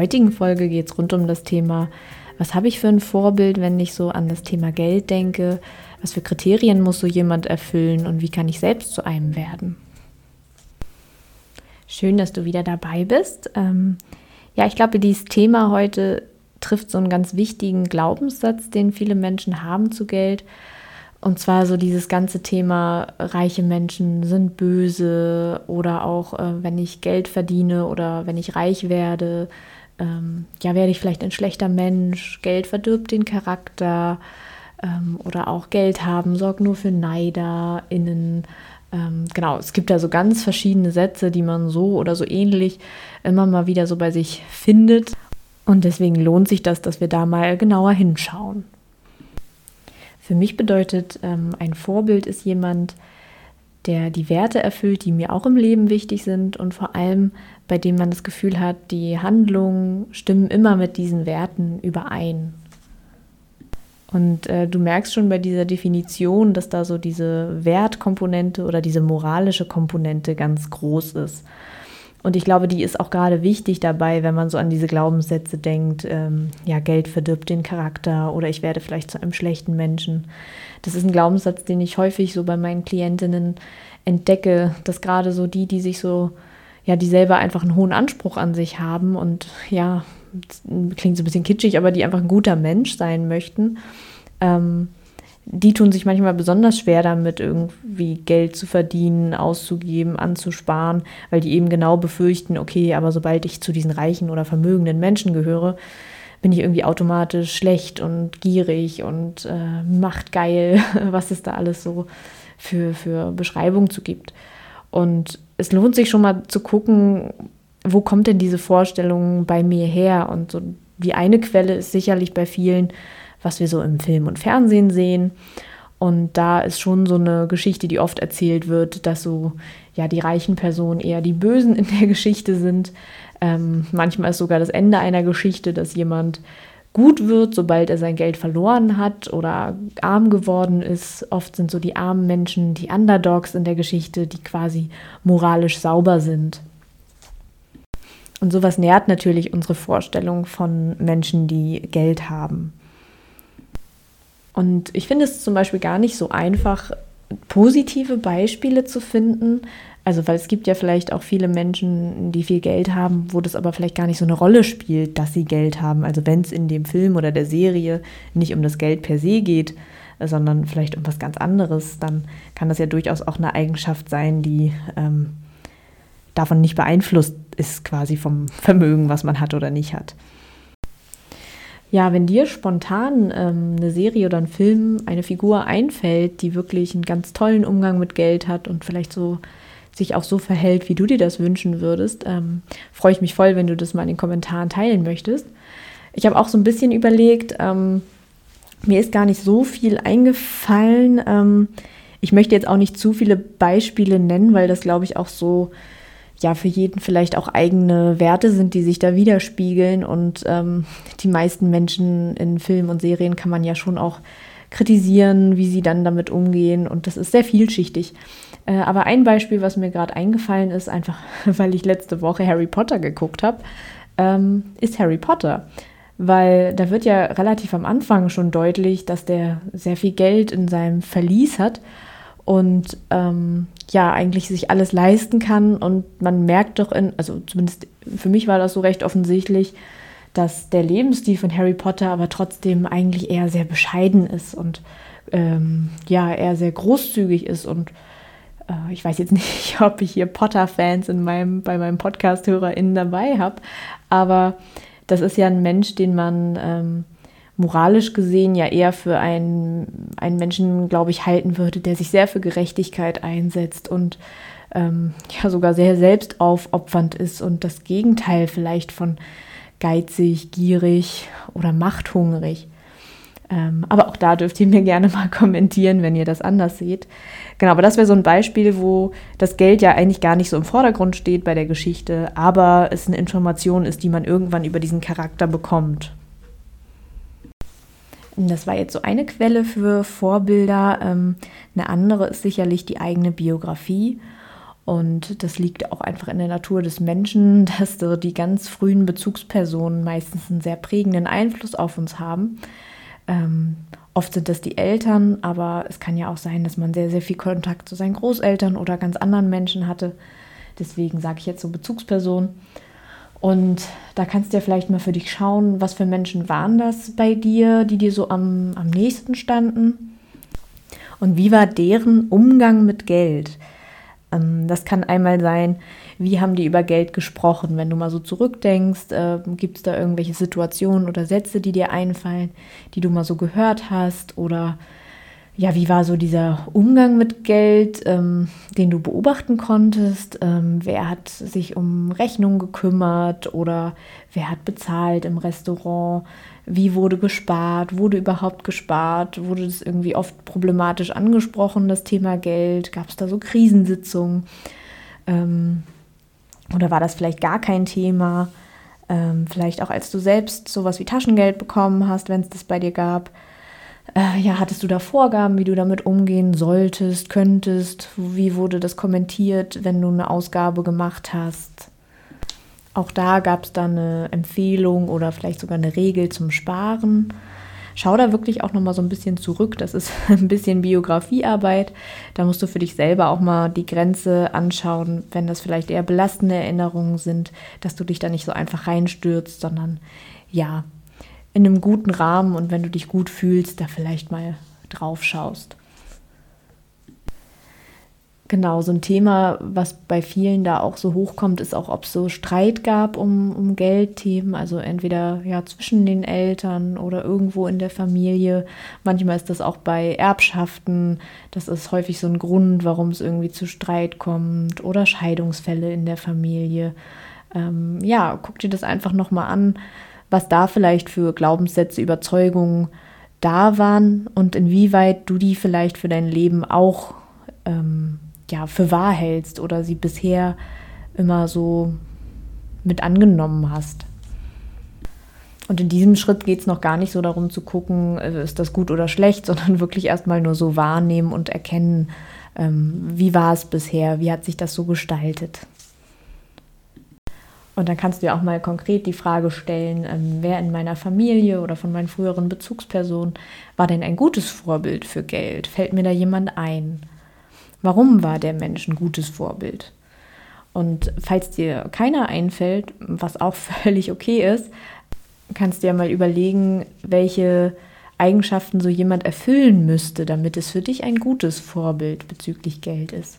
heutigen Folge geht es rund um das Thema, was habe ich für ein Vorbild, wenn ich so an das Thema Geld denke? Was für Kriterien muss so jemand erfüllen und wie kann ich selbst zu einem werden? Schön, dass du wieder dabei bist. Ähm, ja, ich glaube, dieses Thema heute trifft so einen ganz wichtigen Glaubenssatz, den viele Menschen haben zu Geld. Und zwar so dieses ganze Thema, reiche Menschen sind böse oder auch, äh, wenn ich Geld verdiene oder wenn ich reich werde, ähm, ja, werde ich vielleicht ein schlechter Mensch, Geld verdirbt den Charakter ähm, oder auch Geld haben sorgt nur für NeiderInnen. Ähm, genau, es gibt da so ganz verschiedene Sätze, die man so oder so ähnlich immer mal wieder so bei sich findet. Und deswegen lohnt sich das, dass wir da mal genauer hinschauen. Für mich bedeutet ähm, ein Vorbild ist jemand, der die Werte erfüllt, die mir auch im Leben wichtig sind und vor allem bei dem man das Gefühl hat, die Handlungen stimmen immer mit diesen Werten überein. Und äh, du merkst schon bei dieser Definition, dass da so diese Wertkomponente oder diese moralische Komponente ganz groß ist. Und ich glaube, die ist auch gerade wichtig dabei, wenn man so an diese Glaubenssätze denkt, ähm, ja, Geld verdirbt den Charakter oder ich werde vielleicht zu einem schlechten Menschen. Das ist ein Glaubenssatz, den ich häufig so bei meinen Klientinnen entdecke, dass gerade so die, die sich so, ja, die selber einfach einen hohen Anspruch an sich haben und ja, klingt so ein bisschen kitschig, aber die einfach ein guter Mensch sein möchten, ähm, die tun sich manchmal besonders schwer damit, irgendwie Geld zu verdienen, auszugeben, anzusparen, weil die eben genau befürchten, okay, aber sobald ich zu diesen reichen oder vermögenden Menschen gehöre, bin ich irgendwie automatisch schlecht und gierig und äh, machtgeil, was es da alles so für, für Beschreibungen zu gibt. Und es lohnt sich schon mal zu gucken, wo kommt denn diese Vorstellung bei mir her? Und so die eine Quelle ist sicherlich bei vielen, was wir so im Film und Fernsehen sehen. Und da ist schon so eine Geschichte, die oft erzählt wird, dass so ja die reichen Personen eher die Bösen in der Geschichte sind. Ähm, manchmal ist sogar das Ende einer Geschichte, dass jemand gut wird, sobald er sein Geld verloren hat oder arm geworden ist. Oft sind so die armen Menschen die Underdogs in der Geschichte, die quasi moralisch sauber sind. Und sowas nährt natürlich unsere Vorstellung von Menschen, die Geld haben. Und ich finde es zum Beispiel gar nicht so einfach, positive Beispiele zu finden. Also, weil es gibt ja vielleicht auch viele Menschen, die viel Geld haben, wo das aber vielleicht gar nicht so eine Rolle spielt, dass sie Geld haben. Also, wenn es in dem Film oder der Serie nicht um das Geld per se geht, sondern vielleicht um was ganz anderes, dann kann das ja durchaus auch eine Eigenschaft sein, die ähm, davon nicht beeinflusst ist, quasi vom Vermögen, was man hat oder nicht hat. Ja, wenn dir spontan ähm, eine Serie oder ein Film, eine Figur einfällt, die wirklich einen ganz tollen Umgang mit Geld hat und vielleicht so sich auch so verhält, wie du dir das wünschen würdest, ähm, freue ich mich voll, wenn du das mal in den Kommentaren teilen möchtest. Ich habe auch so ein bisschen überlegt, ähm, mir ist gar nicht so viel eingefallen. Ähm, ich möchte jetzt auch nicht zu viele Beispiele nennen, weil das, glaube ich, auch so ja für jeden vielleicht auch eigene Werte sind, die sich da widerspiegeln. Und ähm, die meisten Menschen in Filmen und Serien kann man ja schon auch kritisieren, wie sie dann damit umgehen. Und das ist sehr vielschichtig. Äh, aber ein Beispiel, was mir gerade eingefallen ist, einfach weil ich letzte Woche Harry Potter geguckt habe, ähm, ist Harry Potter. Weil da wird ja relativ am Anfang schon deutlich, dass der sehr viel Geld in seinem Verlies hat und ähm, ja, eigentlich sich alles leisten kann. Und man merkt doch in, also zumindest für mich war das so recht offensichtlich, dass der Lebensstil von Harry Potter aber trotzdem eigentlich eher sehr bescheiden ist und ähm, ja, eher sehr großzügig ist. Und äh, ich weiß jetzt nicht, ob ich hier Potter-Fans in meinem, bei meinem Podcast-HörerInnen dabei habe, aber das ist ja ein Mensch, den man ähm, moralisch gesehen ja eher für einen, einen Menschen, glaube ich, halten würde, der sich sehr für Gerechtigkeit einsetzt und ähm, ja sogar sehr selbstaufopfernd ist und das Gegenteil vielleicht von geizig, gierig oder machthungrig. Ähm, aber auch da dürft ihr mir gerne mal kommentieren, wenn ihr das anders seht. Genau, aber das wäre so ein Beispiel, wo das Geld ja eigentlich gar nicht so im Vordergrund steht bei der Geschichte, aber es eine Information ist, die man irgendwann über diesen Charakter bekommt. Das war jetzt so eine Quelle für Vorbilder. Ähm, eine andere ist sicherlich die eigene Biografie. Und das liegt auch einfach in der Natur des Menschen, dass so die ganz frühen Bezugspersonen meistens einen sehr prägenden Einfluss auf uns haben. Ähm, oft sind das die Eltern, aber es kann ja auch sein, dass man sehr, sehr viel Kontakt zu seinen Großeltern oder ganz anderen Menschen hatte. Deswegen sage ich jetzt so Bezugsperson. Und da kannst du ja vielleicht mal für dich schauen, was für Menschen waren das bei dir, die dir so am, am nächsten standen. Und wie war deren Umgang mit Geld? Ähm, das kann einmal sein, wie haben die über Geld gesprochen? Wenn du mal so zurückdenkst, äh, gibt es da irgendwelche Situationen oder Sätze, die dir einfallen, die du mal so gehört hast? Oder ja, wie war so dieser Umgang mit Geld, ähm, den du beobachten konntest? Ähm, wer hat sich um Rechnungen gekümmert oder wer hat bezahlt im Restaurant? Wie wurde gespart? Wurde überhaupt gespart? Wurde das irgendwie oft problematisch angesprochen, das Thema Geld? Gab es da so Krisensitzungen? Ähm, oder war das vielleicht gar kein Thema? Ähm, vielleicht auch als du selbst sowas wie Taschengeld bekommen hast, wenn es das bei dir gab äh, ja, hattest du da Vorgaben, wie du damit umgehen solltest, könntest? Wie wurde das kommentiert, wenn du eine Ausgabe gemacht hast? Auch da gab es dann eine Empfehlung oder vielleicht sogar eine Regel zum Sparen. Schau da wirklich auch noch mal so ein bisschen zurück. Das ist ein bisschen Biografiearbeit. Da musst du für dich selber auch mal die Grenze anschauen, wenn das vielleicht eher belastende Erinnerungen sind, dass du dich da nicht so einfach reinstürzt, sondern ja, in einem guten Rahmen und wenn du dich gut fühlst, da vielleicht mal drauf schaust. Genau, so ein Thema, was bei vielen da auch so hochkommt, ist auch, ob es so Streit gab um, um Geldthemen, also entweder ja zwischen den Eltern oder irgendwo in der Familie. Manchmal ist das auch bei Erbschaften, das ist häufig so ein Grund, warum es irgendwie zu Streit kommt oder Scheidungsfälle in der Familie. Ähm, ja, guck dir das einfach nochmal an was da vielleicht für Glaubenssätze, Überzeugungen da waren und inwieweit du die vielleicht für dein Leben auch ähm, ja, für wahr hältst oder sie bisher immer so mit angenommen hast. Und in diesem Schritt geht es noch gar nicht so darum zu gucken, äh, ist das gut oder schlecht, sondern wirklich erstmal nur so wahrnehmen und erkennen, ähm, wie war es bisher, wie hat sich das so gestaltet. Und dann kannst du dir auch mal konkret die Frage stellen, ähm, wer in meiner Familie oder von meinen früheren Bezugspersonen war denn ein gutes Vorbild für Geld? Fällt mir da jemand ein? Warum war der Mensch ein gutes Vorbild? Und falls dir keiner einfällt, was auch völlig okay ist, kannst du ja mal überlegen, welche Eigenschaften so jemand erfüllen müsste, damit es für dich ein gutes Vorbild bezüglich Geld ist.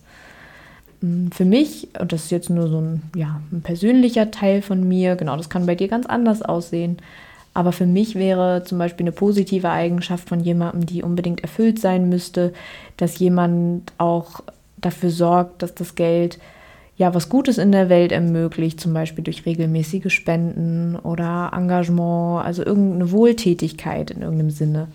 Mm, für mich, und das ist jetzt nur so ein, ja, ein persönlicher Teil von mir, genau, das kann bei dir ganz anders aussehen, aber für mich wäre zum Beispiel eine positive Eigenschaft von jemandem, die unbedingt erfüllt sein müsste, dass jemand auch dafür sorgt, dass das Geld ja was Gutes in der Welt ermöglicht, zum Beispiel durch regelmäßige Spenden oder Engagement, also irgendeine Wohltätigkeit in irgendeinem Sinne.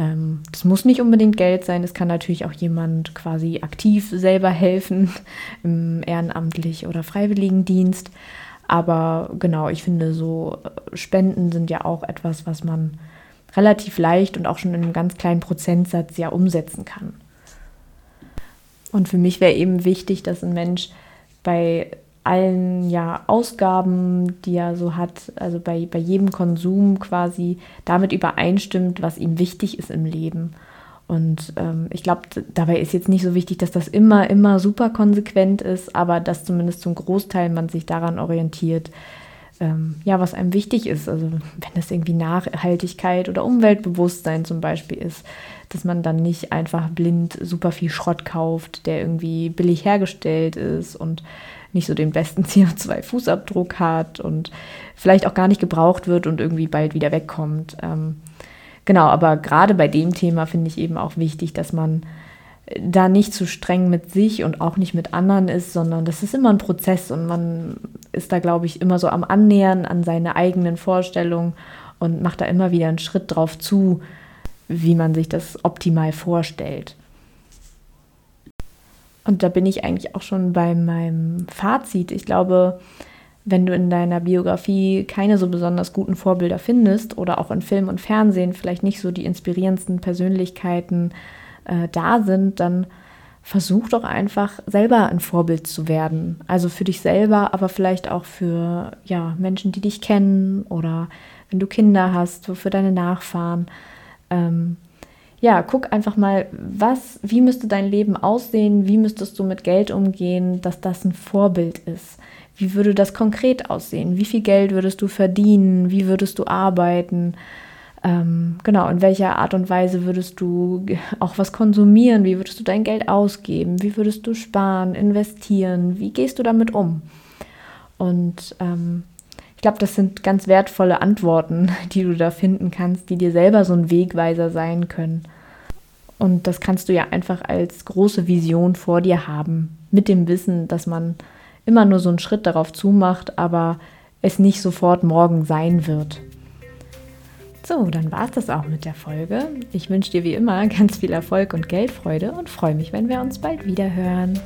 Ähm, das muss nicht unbedingt Geld sein, es kann natürlich auch jemand quasi aktiv selber helfen, im ehrenamtlich oder Freiwilligendienst. Aber genau, ich finde, so äh, Spenden sind ja auch etwas, was man relativ leicht und auch schon in einem ganz kleinen Prozentsatz ja umsetzen kann. Und für mich wäre eben wichtig, dass ein Mensch bei allen ja Ausgaben, die er so hat, also bei, bei jedem Konsum quasi damit übereinstimmt, was ihm wichtig ist im Leben. Und ähm, ich glaube, dabei ist jetzt nicht so wichtig, dass das immer, immer super konsequent ist, aber dass zumindest zum Großteil man sich daran orientiert, ähm, ja, was einem wichtig ist. Also wenn das irgendwie Nachhaltigkeit oder Umweltbewusstsein zum Beispiel ist, dass man dann nicht einfach blind super viel Schrott kauft, der irgendwie billig hergestellt ist und nicht so den besten CO2-Fußabdruck hat und vielleicht auch gar nicht gebraucht wird und irgendwie bald wieder wegkommt. Ähm, genau, aber gerade bei dem Thema finde ich eben auch wichtig, dass man da nicht zu streng mit sich und auch nicht mit anderen ist, sondern das ist immer ein Prozess und man ist da, glaube ich, immer so am Annähern an seine eigenen Vorstellungen und macht da immer wieder einen Schritt drauf zu, wie man sich das optimal vorstellt. Und da bin ich eigentlich auch schon bei meinem Fazit. Ich glaube, wenn du in deiner Biografie keine so besonders guten Vorbilder findest oder auch in Film und Fernsehen vielleicht nicht so die inspirierendsten Persönlichkeiten äh, da sind, dann versuch doch einfach selber ein Vorbild zu werden. Also für dich selber, aber vielleicht auch für ja, Menschen, die dich kennen oder wenn du Kinder hast, für deine Nachfahren. Ähm, ja, guck einfach mal, was, wie müsste dein Leben aussehen, wie müsstest du mit Geld umgehen, dass das ein Vorbild ist. Wie würde das konkret aussehen? Wie viel Geld würdest du verdienen? Wie würdest du arbeiten? Ähm, genau, in welcher Art und Weise würdest du auch was konsumieren? Wie würdest du dein Geld ausgeben? Wie würdest du sparen, investieren? Wie gehst du damit um? Und ähm, ich glaube, das sind ganz wertvolle Antworten, die du da finden kannst, die dir selber so ein Wegweiser sein können. Und das kannst du ja einfach als große Vision vor dir haben, mit dem Wissen, dass man immer nur so einen Schritt darauf zumacht, aber es nicht sofort morgen sein wird. So, dann war es das auch mit der Folge. Ich wünsche dir wie immer ganz viel Erfolg und Geldfreude und freue mich, wenn wir uns bald wieder hören.